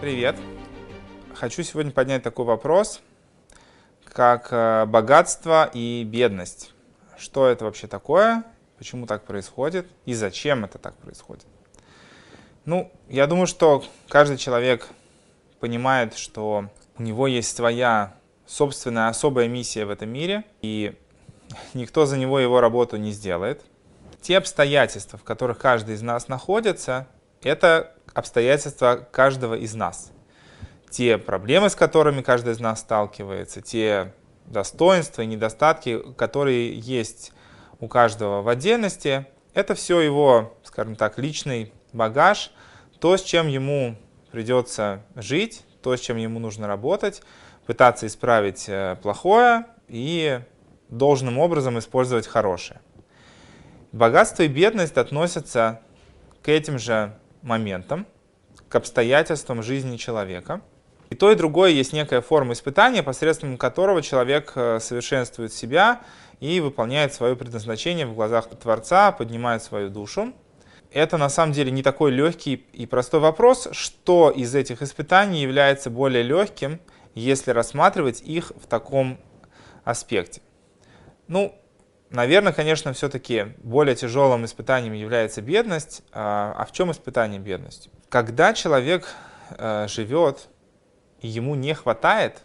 Привет. Хочу сегодня поднять такой вопрос, как э, богатство и бедность. Что это вообще такое, почему так происходит и зачем это так происходит. Ну, я думаю, что каждый человек понимает, что у него есть своя собственная особая миссия в этом мире, и никто за него его работу не сделает. Те обстоятельства, в которых каждый из нас находится, это обстоятельства каждого из нас. Те проблемы, с которыми каждый из нас сталкивается, те достоинства и недостатки, которые есть у каждого в отдельности, это все его, скажем так, личный багаж, то, с чем ему придется жить, то, с чем ему нужно работать, пытаться исправить э, плохое и должным образом использовать хорошее. Богатство и бедность относятся к этим же моментам, к обстоятельствам жизни человека. И то, и другое есть некая форма испытания, посредством которого человек э, совершенствует себя и выполняет свое предназначение в глазах Творца, поднимает свою душу. Это на самом деле не такой легкий и простой вопрос, что из этих испытаний является более легким, если рассматривать их в таком аспекте. Ну, наверное, конечно, все-таки более тяжелым испытанием является бедность. А, а в чем испытание бедности? Когда человек э, живет и ему не хватает,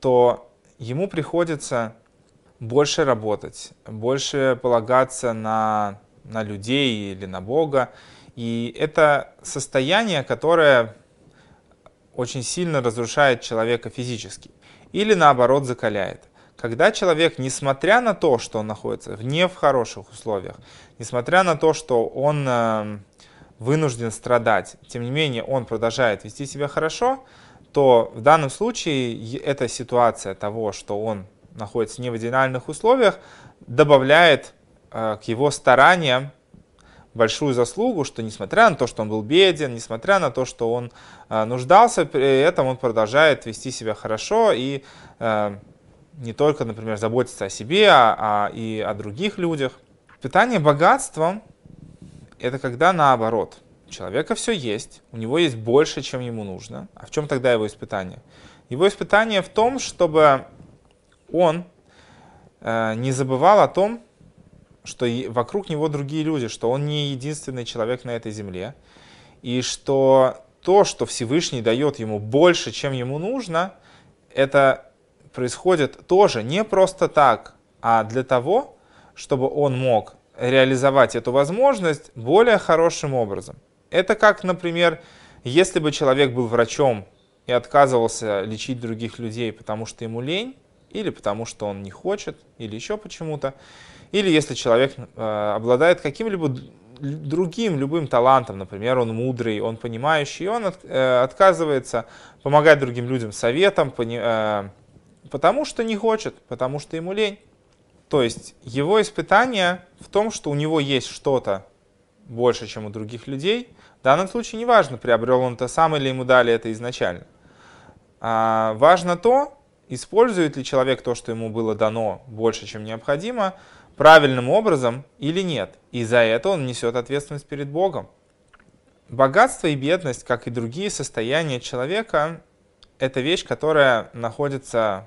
то ему приходится больше работать, больше полагаться на, на людей или на Бога. И это состояние, которое очень сильно разрушает человека физически или наоборот закаляет. Когда человек, несмотря на то, что он находится не в хороших условиях, несмотря на то, что он э, вынужден страдать, тем не менее он продолжает вести себя хорошо, то в данном случае эта ситуация того, что он находится не в идеальных условиях, добавляет э, к его стараниям большую заслугу, что несмотря на то, что он был беден, несмотря на то, что он э, нуждался, при этом он продолжает вести себя хорошо и не только, например, заботиться о себе, а, а и о других людях. Питание богатством – это когда наоборот. У человека все есть, у него есть больше, чем ему нужно. А в чем тогда его испытание? Его испытание в том, чтобы он э, не забывал о том, что вокруг него другие люди, что он не единственный человек на этой земле, и что то, что Всевышний дает ему больше, чем ему нужно, это происходит тоже не просто так, а для того, чтобы он мог реализовать эту возможность более хорошим образом. Это как, например, если бы человек был врачом и отказывался лечить других людей, потому что ему лень, или потому что он не хочет, или еще почему-то, или если человек э, обладает каким-либо другим любым талантом, например, он мудрый, он понимающий, он от, э, отказывается помогать другим людям советом, пони, э, Потому что не хочет, потому что ему лень. То есть его испытание в том, что у него есть что-то больше, чем у других людей. В данном случае не важно, приобрел он это сам или ему дали это изначально. А важно то, использует ли человек то, что ему было дано больше, чем необходимо, правильным образом или нет. И за это он несет ответственность перед Богом. Богатство и бедность, как и другие состояния человека, это вещь, которая находится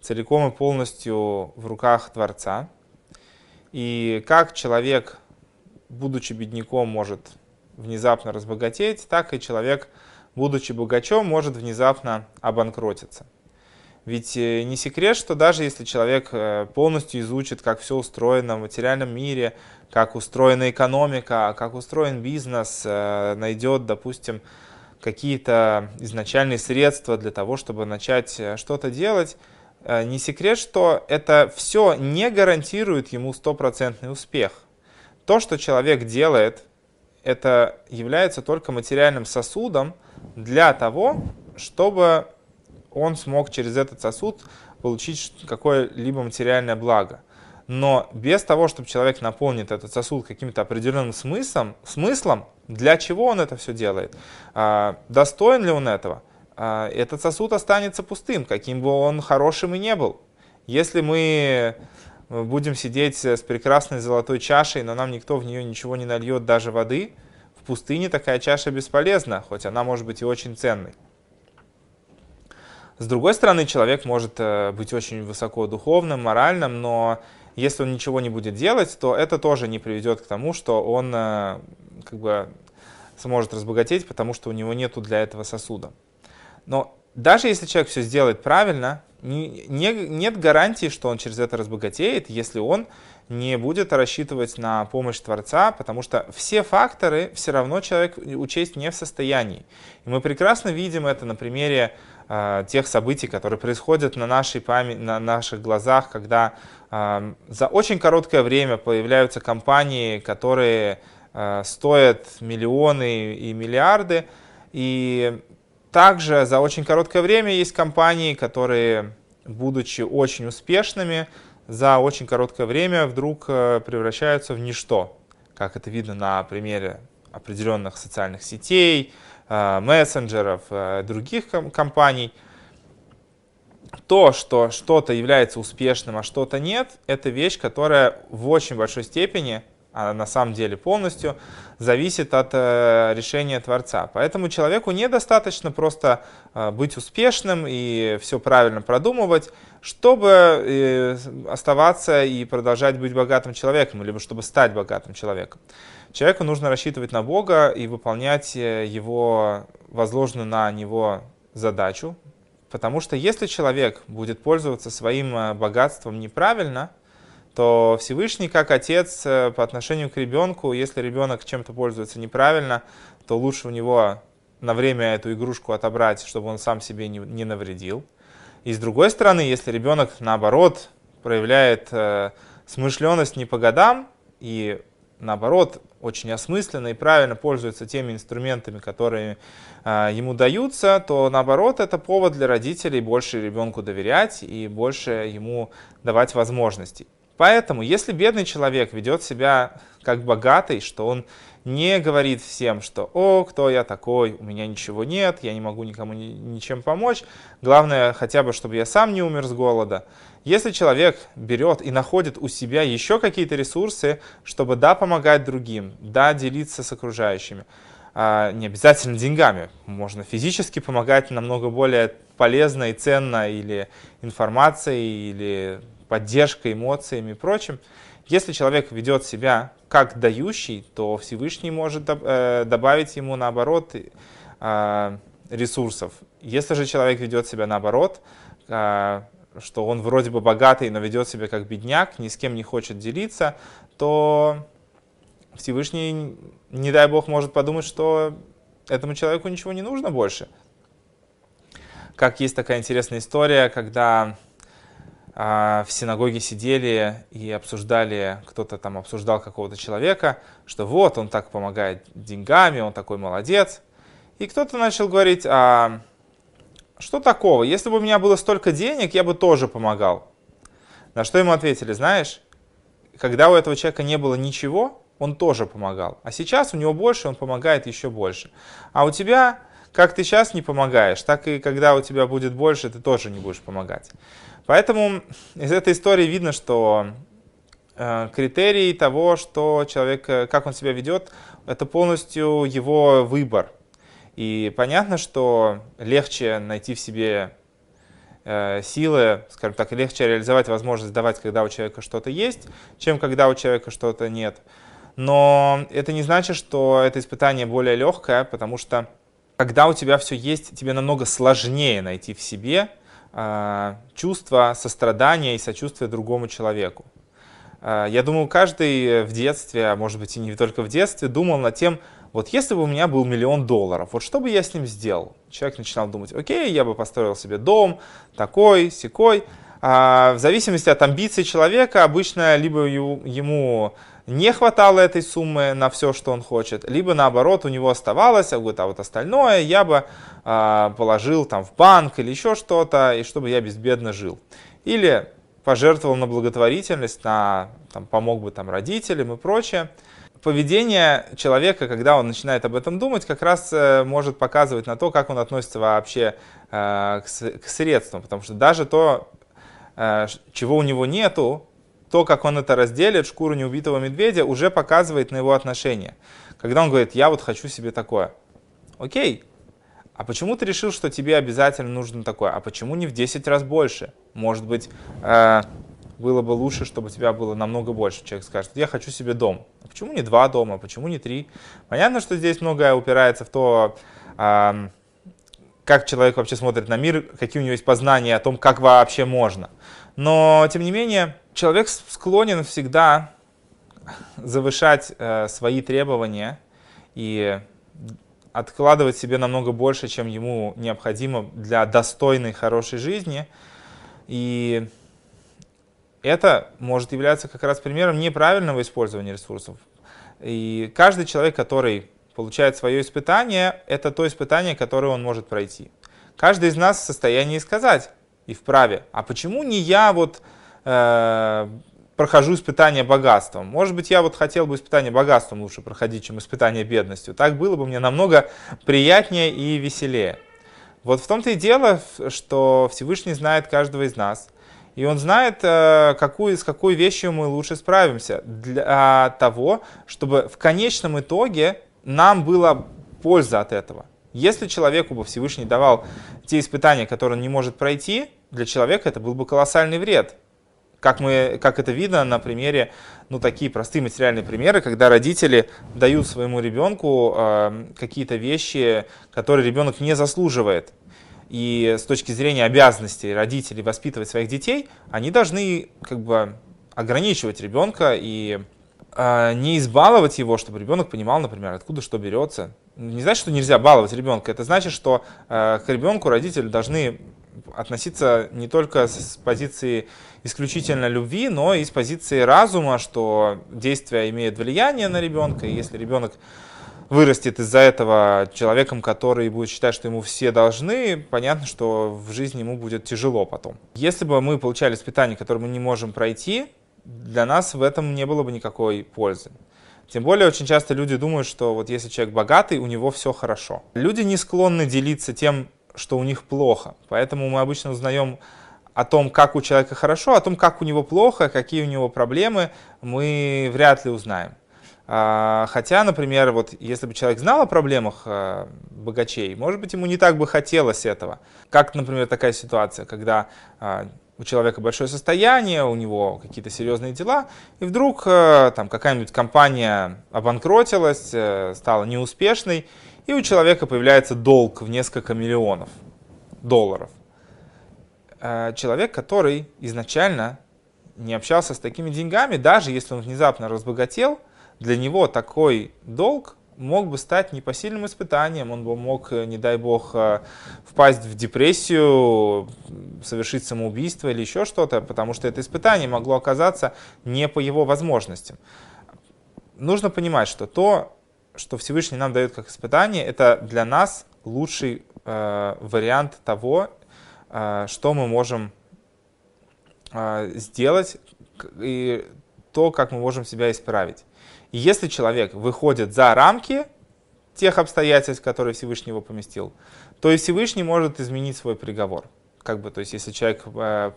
целиком и полностью в руках Творца. И как человек, будучи бедняком, может внезапно разбогатеть, так и человек, будучи богачом, может внезапно обанкротиться. Ведь э, не секрет, что даже если человек э, полностью изучит, как все устроено в материальном мире, как устроена экономика, как устроен бизнес, э, найдет, допустим, какие-то изначальные средства для того, чтобы начать что-то делать, не секрет, что это все не гарантирует ему стопроцентный успех. То, что человек делает, это является только материальным сосудом для того, чтобы он смог через этот сосуд получить какое-либо материальное благо. Но без того, чтобы человек наполнит этот сосуд каким-то определенным смыслом, смыслом, для чего он это все делает, а, достоин ли он этого, этот сосуд останется пустым, каким бы он хорошим и не был. Если мы э, будем сидеть с прекрасной золотой чашей, но нам никто в нее ничего не нальет, даже воды, в пустыне такая чаша бесполезна, хоть она может быть и очень ценной. С другой стороны, человек может э, быть очень высоко духовным, моральным, но если он ничего не будет делать, то это тоже не приведет к тому, что он э, как бы сможет разбогатеть, потому что у него нету для этого сосуда. Но даже если человек все сделает правильно, не, не, нет гарантии, что он через это разбогатеет, если он не будет рассчитывать на помощь Творца, потому что все факторы все равно человек учесть не в состоянии. И мы прекрасно видим это на примере э, тех событий, которые происходят на, нашей памяти, на наших глазах, когда э, за очень короткое время появляются компании, которые э, стоят миллионы и миллиарды, и также за очень короткое время есть компании, которые, будучи очень успешными, за очень короткое время вдруг э, превращаются в ничто, как это видно на примере определенных социальных сетей, э, мессенджеров, э, других компаний. То, что что-то является успешным, а что-то нет, это вещь, которая в очень большой степени а на самом деле полностью зависит от э, решения Творца. Поэтому человеку недостаточно просто э, быть успешным и все правильно продумывать, чтобы э, оставаться и продолжать быть богатым человеком, либо чтобы стать богатым человеком. Человеку нужно рассчитывать на Бога и выполнять его возложенную на него задачу, потому что если человек будет пользоваться своим богатством неправильно – то Всевышний, как отец э, по отношению к ребенку, если ребенок чем-то пользуется неправильно, то лучше у него на время эту игрушку отобрать, чтобы он сам себе не, не навредил. И с другой стороны, если ребенок, наоборот, проявляет э, смышленность не по годам и, наоборот, очень осмысленно и правильно пользуется теми инструментами, которые э, ему даются, то, наоборот, это повод для родителей больше ребенку доверять и больше ему давать возможностей. Поэтому, если бедный человек ведет себя как богатый, что он не говорит всем, что «О, кто я такой, у меня ничего нет, я не могу никому ни, ничем помочь, главное хотя бы, чтобы я сам не умер с голода». Если человек берет и находит у себя еще какие-то ресурсы, чтобы да, помогать другим, да, делиться с окружающими, а, не обязательно деньгами, можно физически помогать намного более полезно и ценно или информацией, или поддержкой, эмоциями и прочим. Если человек ведет себя как дающий, то Всевышний может э, добавить ему наоборот э, ресурсов. Если же человек ведет себя наоборот, э, что он вроде бы богатый, но ведет себя как бедняк, ни с кем не хочет делиться, то Всевышний, не дай Бог, может подумать, что этому человеку ничего не нужно больше. Как есть такая интересная история, когда в синагоге сидели и обсуждали, кто-то там обсуждал какого-то человека, что вот он так помогает деньгами, он такой молодец. И кто-то начал говорить, а что такого? Если бы у меня было столько денег, я бы тоже помогал. На что ему ответили, знаешь, когда у этого человека не было ничего, он тоже помогал. А сейчас у него больше, он помогает еще больше. А у тебя, как ты сейчас не помогаешь, так и когда у тебя будет больше, ты тоже не будешь помогать. Поэтому из этой истории видно, что э, критерий того, что человек, э, как он себя ведет, это полностью его выбор. И понятно, что легче найти в себе э, силы, скажем так, легче реализовать возможность давать, когда у человека что-то есть, чем когда у человека что-то нет. Но это не значит, что это испытание более легкое, потому что когда у тебя все есть, тебе намного сложнее найти в себе а, чувство сострадания и сочувствия другому человеку. А, я думаю, каждый в детстве, а может быть и не только в детстве, думал над тем, вот если бы у меня был миллион долларов, вот что бы я с ним сделал? Человек начинал думать, окей, я бы построил себе дом, такой, секой. А в зависимости от амбиций человека, обычно либо ему не хватало этой суммы на все, что он хочет, либо наоборот у него оставалось, а вот, а вот остальное я бы э, положил там в банк или еще что-то, и чтобы я безбедно жил. Или пожертвовал на благотворительность, на, там, помог бы там родителям и прочее. Поведение человека, когда он начинает об этом думать, как раз э, может показывать на то, как он относится вообще э, к, к средствам. Потому что даже то, э, чего у него нету, то, как он это разделит, шкуру неубитого медведя, уже показывает на его отношение. Когда он говорит, я вот хочу себе такое. Окей, а почему ты решил, что тебе обязательно нужно такое? А почему не в 10 раз больше? Может быть, э, было бы лучше, чтобы у тебя было намного больше. Человек скажет, я хочу себе дом. А почему не два дома? Почему не три? Понятно, что здесь многое упирается в то, э, как человек вообще смотрит на мир, какие у него есть познания о том, как вообще можно. Но, тем не менее, человек склонен всегда завышать э, свои требования и откладывать себе намного больше, чем ему необходимо для достойной, хорошей жизни. И это может являться как раз примером неправильного использования ресурсов. И каждый человек, который получает свое испытание, это то испытание, которое он может пройти. Каждый из нас в состоянии сказать и вправе, а почему не я вот э, прохожу испытание богатством. Может быть, я вот хотел бы испытание богатством лучше проходить, чем испытание бедностью. Так было бы мне намного приятнее и веселее. Вот в том-то и дело, что Всевышний знает каждого из нас. И он знает, э, какую, с какой вещью мы лучше справимся. Для того, чтобы в конечном итоге нам была польза от этого. Если человеку бы Всевышний давал те испытания, которые он не может пройти, для человека это был бы колоссальный вред. Как, мы, как это видно на примере, ну, такие простые материальные примеры, когда родители дают своему ребенку э, какие-то вещи, которые ребенок не заслуживает. И с точки зрения обязанностей родителей воспитывать своих детей, они должны как бы ограничивать ребенка и э, не избаловать его, чтобы ребенок понимал, например, откуда что берется. Не значит, что нельзя баловать ребенка, это значит, что э, к ребенку родители должны относиться не только с позиции исключительно любви, но и с позиции разума, что действие имеет влияние на ребенка, и если ребенок вырастет из-за этого человеком, который будет считать, что ему все должны, понятно, что в жизни ему будет тяжело потом. Если бы мы получали испытания, которые мы не можем пройти, для нас в этом не было бы никакой пользы. Тем более, очень часто люди думают, что вот если человек богатый, у него все хорошо. Люди не склонны делиться тем, что у них плохо. Поэтому мы обычно узнаем о том, как у человека хорошо, о том, как у него плохо, какие у него проблемы, мы вряд ли узнаем. А, хотя, например, вот если бы человек знал о проблемах а, богачей, может быть, ему не так бы хотелось этого. Как, например, такая ситуация, когда а, у человека большое состояние, у него какие-то серьезные дела, и вдруг там какая-нибудь компания обанкротилась, э, стала неуспешной, и у человека появляется долг в несколько миллионов долларов. Э, человек, который изначально не общался с такими деньгами, даже если он внезапно разбогател, для него такой долг мог бы стать непосильным испытанием, он бы мог, э, не дай бог, э, впасть в депрессию, совершить самоубийство или еще что-то, потому что это испытание могло оказаться не по его возможностям. Нужно понимать, что то, что Всевышний нам дает как испытание, это для нас лучший э, вариант того, э, что мы можем э, сделать и то, как мы можем себя исправить. И если человек выходит за рамки тех обстоятельств, которые Всевышний его поместил, то и Всевышний может изменить свой приговор. Как бы, то есть, если человек э,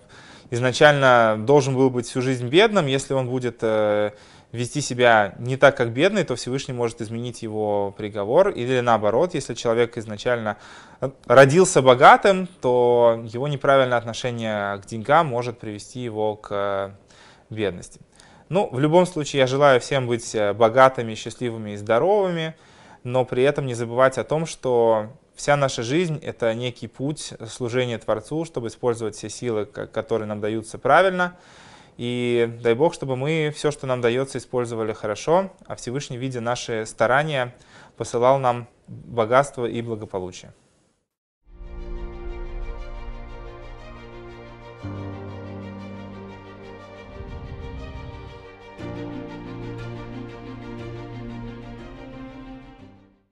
изначально должен был быть всю жизнь бедным, если он будет э, вести себя не так, как бедный, то Всевышний может изменить его приговор. Или наоборот, если человек изначально родился богатым, то его неправильное отношение к деньгам может привести его к бедности. Ну, в любом случае, я желаю всем быть богатыми, счастливыми и здоровыми, но при этом не забывать о том, что вся наша жизнь — это некий путь служения Творцу, чтобы использовать все силы, которые нам даются правильно — и дай Бог, чтобы мы все, что нам дается, использовали хорошо, а Всевышний, видя наши старания, посылал нам богатство и благополучие.